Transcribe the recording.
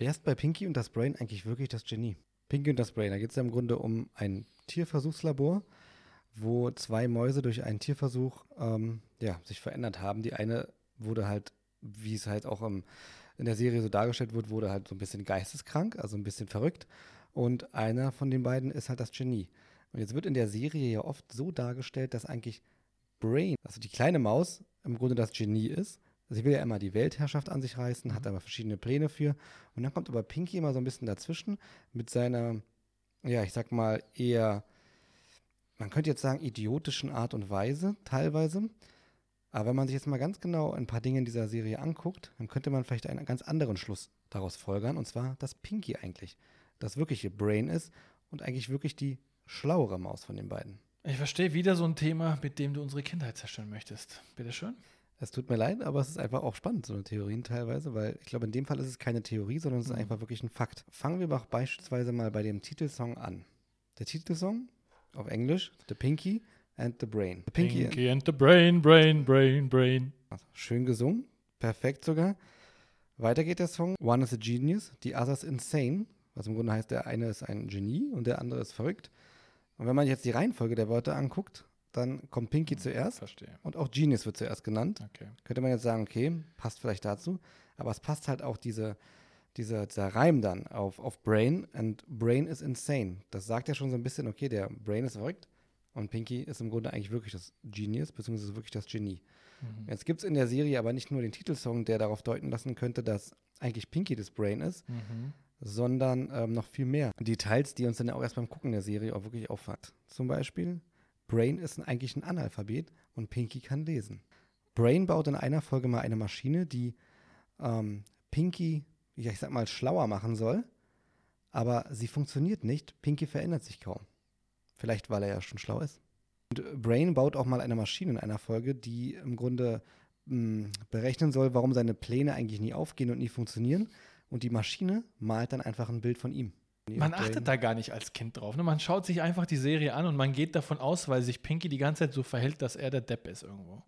Wer ist bei Pinky und das Brain eigentlich wirklich das Genie? Pinky und das Brain, da geht es ja im Grunde um ein Tierversuchslabor, wo zwei Mäuse durch einen Tierversuch ähm, ja, sich verändert haben. Die eine wurde halt, wie es halt auch im, in der Serie so dargestellt wird, wurde halt so ein bisschen geisteskrank, also ein bisschen verrückt. Und einer von den beiden ist halt das Genie. Und jetzt wird in der Serie ja oft so dargestellt, dass eigentlich Brain, also die kleine Maus, im Grunde das Genie ist. Sie will ja immer die Weltherrschaft an sich reißen, hat aber verschiedene Pläne für. Und dann kommt aber Pinky immer so ein bisschen dazwischen mit seiner, ja, ich sag mal, eher, man könnte jetzt sagen, idiotischen Art und Weise, teilweise. Aber wenn man sich jetzt mal ganz genau ein paar Dinge in dieser Serie anguckt, dann könnte man vielleicht einen ganz anderen Schluss daraus folgern. Und zwar, dass Pinky eigentlich das wirkliche Brain ist und eigentlich wirklich die schlauere Maus von den beiden. Ich verstehe wieder so ein Thema, mit dem du unsere Kindheit zerstören möchtest. Bitte schön. Es tut mir leid, aber es ist einfach auch spannend, so eine Theorien teilweise, weil ich glaube, in dem Fall ist es keine Theorie, sondern es ist mhm. einfach wirklich ein Fakt. Fangen wir doch beispielsweise mal bei dem Titelsong an. Der Titelsong auf Englisch, The Pinky and the Brain. The Pinky, Pinky and, and the Brain, Brain, Brain, Brain. Schön gesungen, perfekt sogar. Weiter geht der Song One is a Genius, The Other's Insane, was im Grunde heißt, der eine ist ein Genie und der andere ist verrückt. Und wenn man jetzt die Reihenfolge der Wörter anguckt, dann kommt Pinky hm, zuerst. Verstehe. Und auch Genius wird zuerst genannt. Okay. Könnte man jetzt sagen, okay, passt vielleicht dazu. Aber es passt halt auch diese, diese, dieser Reim dann auf, auf Brain. And Brain is insane. Das sagt ja schon so ein bisschen, okay, der Brain ist verrückt. Und Pinky ist im Grunde eigentlich wirklich das Genius, beziehungsweise wirklich das Genie. Mhm. Jetzt gibt es in der Serie aber nicht nur den Titelsong, der darauf deuten lassen könnte, dass eigentlich Pinky das Brain ist, mhm. sondern ähm, noch viel mehr Details, die uns dann auch erst beim Gucken der Serie auch wirklich auffällt. Zum Beispiel Brain ist eigentlich ein Analphabet und Pinky kann lesen. Brain baut in einer Folge mal eine Maschine, die ähm, Pinky, ja, ich sag mal, schlauer machen soll, aber sie funktioniert nicht. Pinky verändert sich kaum. Vielleicht, weil er ja schon schlau ist. Und Brain baut auch mal eine Maschine in einer Folge, die im Grunde mh, hm, berechnen soll, warum seine Pläne eigentlich nie aufgehen und nie funktionieren. Und die Maschine malt dann einfach ein Bild von ihm. Man achtet da gar nicht als Kind drauf. Ne? Man schaut sich einfach die Serie an und man geht davon aus, weil sich Pinky die ganze Zeit so verhält, dass er der Depp ist irgendwo.